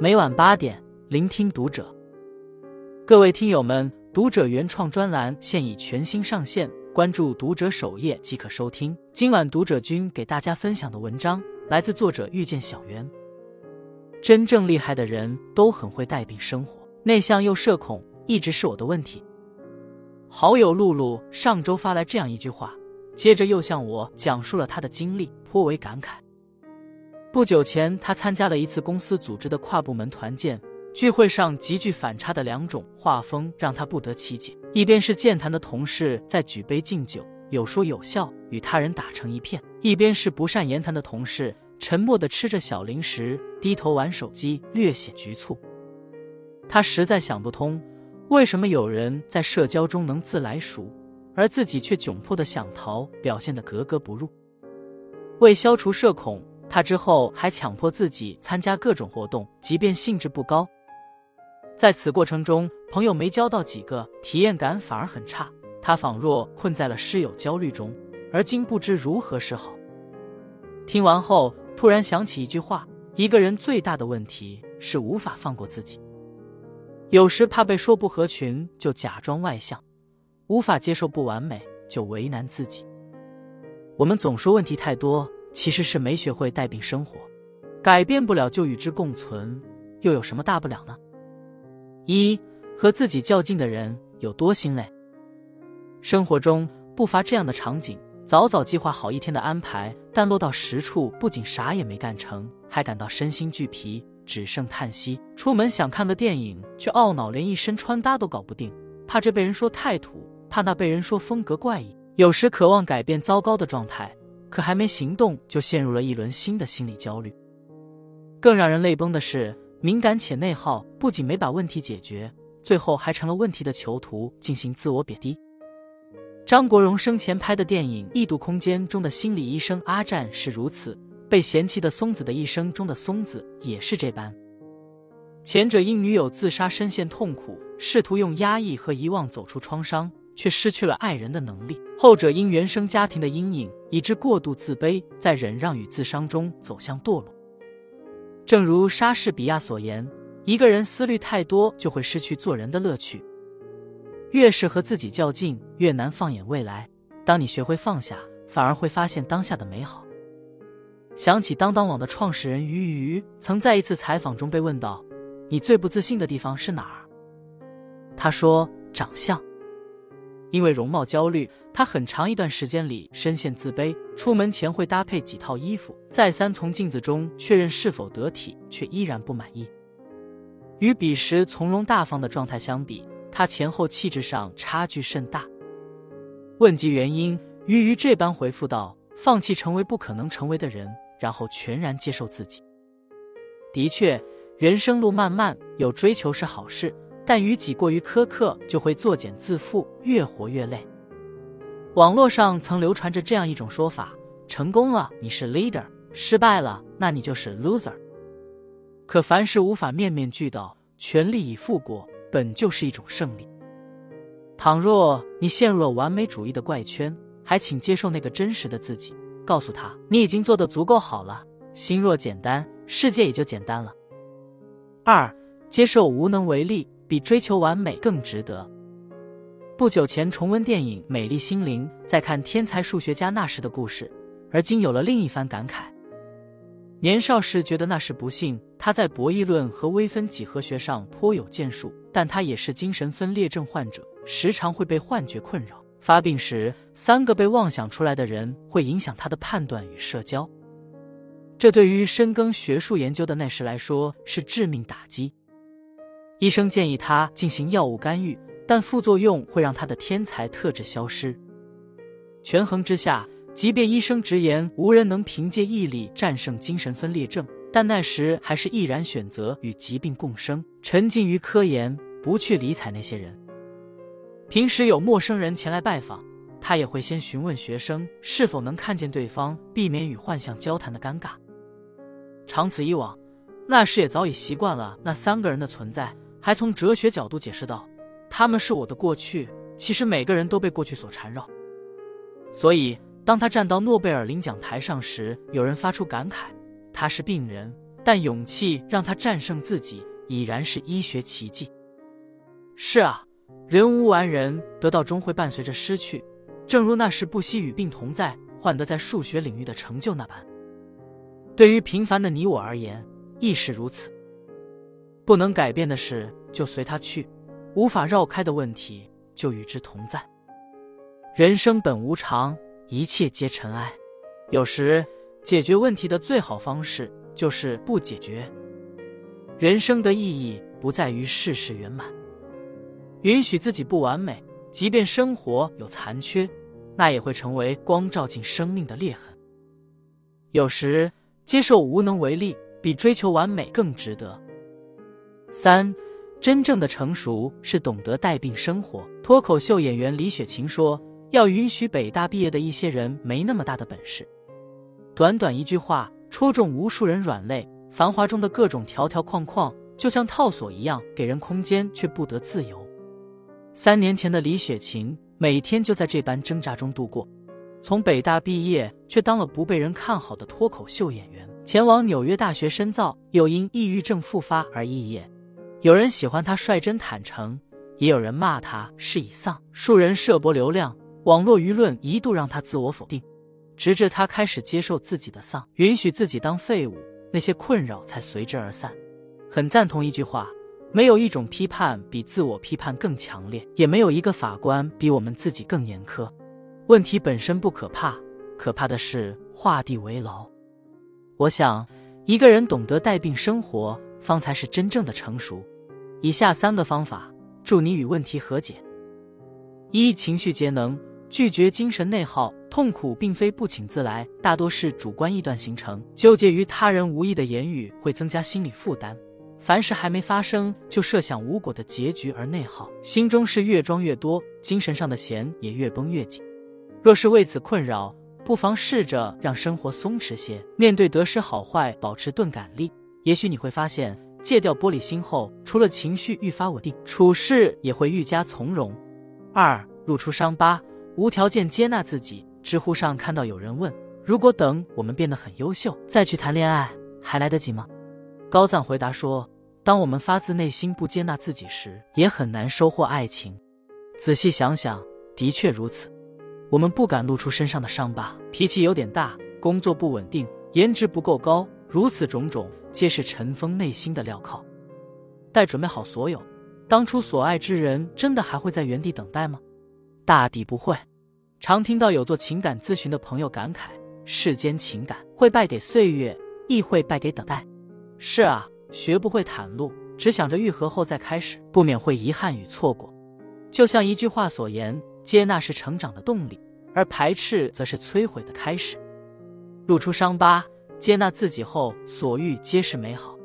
每晚八点，聆听读者。各位听友们，读者原创专栏现已全新上线，关注读者首页即可收听。今晚读者君给大家分享的文章来自作者遇见小圆。真正厉害的人都很会带病生活，内向又社恐一直是我的问题。好友露露上周发来这样一句话，接着又向我讲述了他的经历，颇为感慨。不久前，他参加了一次公司组织的跨部门团建聚会上，极具反差的两种画风让他不得其解：一边是健谈的同事在举杯敬酒，有说有笑，与他人打成一片；一边是不善言谈的同事，沉默的吃着小零食，低头玩手机，略显局促。他实在想不通，为什么有人在社交中能自来熟，而自己却窘迫的想逃，表现得格格不入。为消除社恐。他之后还强迫自己参加各种活动，即便兴致不高。在此过程中，朋友没交到几个，体验感反而很差。他仿若困在了室友焦虑中，而今不知如何是好。听完后，突然想起一句话：一个人最大的问题是无法放过自己。有时怕被说不合群，就假装外向；无法接受不完美，就为难自己。我们总说问题太多。其实是没学会带病生活，改变不了就与之共存，又有什么大不了呢？一和自己较劲的人有多心累？生活中不乏这样的场景：早早计划好一天的安排，但落到实处，不仅啥也没干成，还感到身心俱疲，只剩叹息。出门想看个电影，却懊恼连一身穿搭都搞不定，怕这被人说太土，怕那被人说风格怪异。有时渴望改变糟糕的状态。可还没行动，就陷入了一轮新的心理焦虑。更让人泪崩的是，敏感且内耗，不仅没把问题解决，最后还成了问题的囚徒，进行自我贬低。张国荣生前拍的电影《异度空间》中的心理医生阿战是如此，被嫌弃的松子的一生中的松子也是这般。前者因女友自杀深陷痛苦，试图用压抑和遗忘走出创伤。却失去了爱人的能力。后者因原生家庭的阴影，以致过度自卑，在忍让与自伤中走向堕落。正如莎士比亚所言：“一个人思虑太多，就会失去做人的乐趣。越是和自己较劲，越难放眼未来。当你学会放下，反而会发现当下的美好。”想起当当网的创始人于于曾在一次采访中被问到：“你最不自信的地方是哪儿？”他说：“长相。”因为容貌焦虑，他很长一段时间里深陷自卑。出门前会搭配几套衣服，再三从镜子中确认是否得体，却依然不满意。与彼时从容大方的状态相比，他前后气质上差距甚大。问及原因，鱼鱼这般回复道：“放弃成为不可能成为的人，然后全然接受自己。的确，人生路漫漫，有追求是好事。”但与己过于苛刻，就会作茧自缚，越活越累。网络上曾流传着这样一种说法：成功了，你是 leader；失败了，那你就是 loser。可凡事无法面面俱到，全力以赴过，本就是一种胜利。倘若你陷入了完美主义的怪圈，还请接受那个真实的自己，告诉他你已经做得足够好了。心若简单，世界也就简单了。二，接受无能为力。比追求完美更值得。不久前重温电影《美丽心灵》，在看天才数学家那时的故事，而今有了另一番感慨。年少时觉得那是不幸，他在博弈论和微分几何学上颇有建树，但他也是精神分裂症患者，时常会被幻觉困扰。发病时，三个被妄想出来的人会影响他的判断与社交，这对于深耕学术研究的那时来说是致命打击。医生建议他进行药物干预，但副作用会让他的天才特质消失。权衡之下，即便医生直言无人能凭借毅力战胜精神分裂症，但那时还是毅然选择与疾病共生，沉浸于科研，不去理睬那些人。平时有陌生人前来拜访，他也会先询问学生是否能看见对方，避免与幻象交谈的尴尬。长此以往，那时也早已习惯了那三个人的存在。还从哲学角度解释道：“他们是我的过去。其实每个人都被过去所缠绕，所以当他站到诺贝尔领奖台上时，有人发出感慨：他是病人，但勇气让他战胜自己，已然是医学奇迹。是啊，人无完人，得到终会伴随着失去，正如那时不惜与病同在，换得在数学领域的成就那般。对于平凡的你我而言，亦是如此。不能改变的事，就随他去；无法绕开的问题，就与之同在。人生本无常，一切皆尘埃。有时，解决问题的最好方式就是不解决。人生的意义不在于事事圆满，允许自己不完美，即便生活有残缺，那也会成为光照进生命的裂痕。有时，接受无能为力，比追求完美更值得。三，真正的成熟是懂得带病生活。脱口秀演员李雪琴说：“要允许北大毕业的一些人没那么大的本事。”短短一句话，戳中无数人软肋。繁华中的各种条条框框，就像套索一样，给人空间，却不得自由。三年前的李雪琴，每天就在这般挣扎中度过。从北大毕业，却当了不被人看好的脱口秀演员，前往纽约大学深造，又因抑郁症复发而肄业。有人喜欢他率真坦诚，也有人骂他是以丧。数人设博流量，网络舆论一度让他自我否定，直至他开始接受自己的丧，允许自己当废物，那些困扰才随之而散。很赞同一句话：没有一种批判比自我批判更强烈，也没有一个法官比我们自己更严苛。问题本身不可怕，可怕的是画地为牢。我想，一个人懂得带病生活。方才是真正的成熟。以下三个方法助你与问题和解：一、情绪节能，拒绝精神内耗。痛苦并非不请自来，大多是主观臆断形成。纠结于他人无意的言语，会增加心理负担。凡事还没发生，就设想无果的结局而内耗，心中是越装越多，精神上的弦也越绷越紧。若是为此困扰，不妨试着让生活松弛些，面对得失好坏，保持钝感力。也许你会发现，戒掉玻璃心后，除了情绪愈发稳定，处事也会愈加从容。二，露出伤疤，无条件接纳自己。知乎上看到有人问：如果等我们变得很优秀再去谈恋爱，还来得及吗？高赞回答说：当我们发自内心不接纳自己时，也很难收获爱情。仔细想想，的确如此。我们不敢露出身上的伤疤，脾气有点大，工作不稳定，颜值不够高，如此种种。皆是尘封内心的镣铐。待准备好所有，当初所爱之人，真的还会在原地等待吗？大抵不会。常听到有做情感咨询的朋友感慨：世间情感会败给岁月，亦会败给等待。是啊，学不会袒露，只想着愈合后再开始，不免会遗憾与错过。就像一句话所言：接纳是成长的动力，而排斥则是摧毁的开始。露出伤疤。接纳自己后，所遇皆是美好。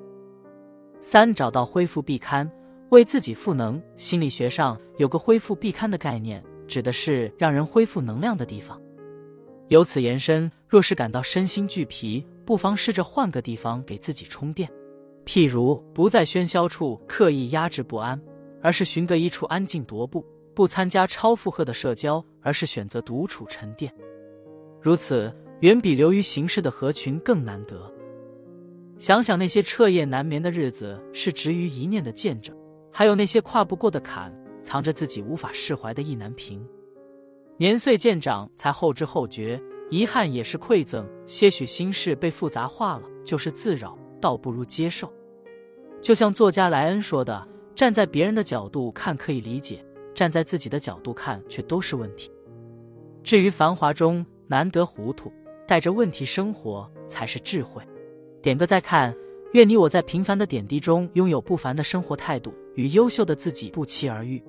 三，找到恢复必堪，为自己赋能。心理学上有个恢复必堪的概念，指的是让人恢复能量的地方。由此延伸，若是感到身心俱疲，不妨试着换个地方给自己充电。譬如，不在喧嚣处刻意压制不安，而是寻得一处安静踱步；不参加超负荷的社交，而是选择独处沉淀。如此。远比流于形式的合群更难得。想想那些彻夜难眠的日子，是执于一念的见证；还有那些跨不过的坎，藏着自己无法释怀的意难平。年岁渐长，才后知后觉，遗憾也是馈赠。些许心事被复杂化了，就是自扰，倒不如接受。就像作家莱恩说的：“站在别人的角度看可以理解，站在自己的角度看却都是问题。”至于繁华中难得糊涂。带着问题生活才是智慧。点个再看，愿你我在平凡的点滴中拥有不凡的生活态度，与优秀的自己不期而遇。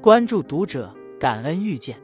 关注读者，感恩遇见。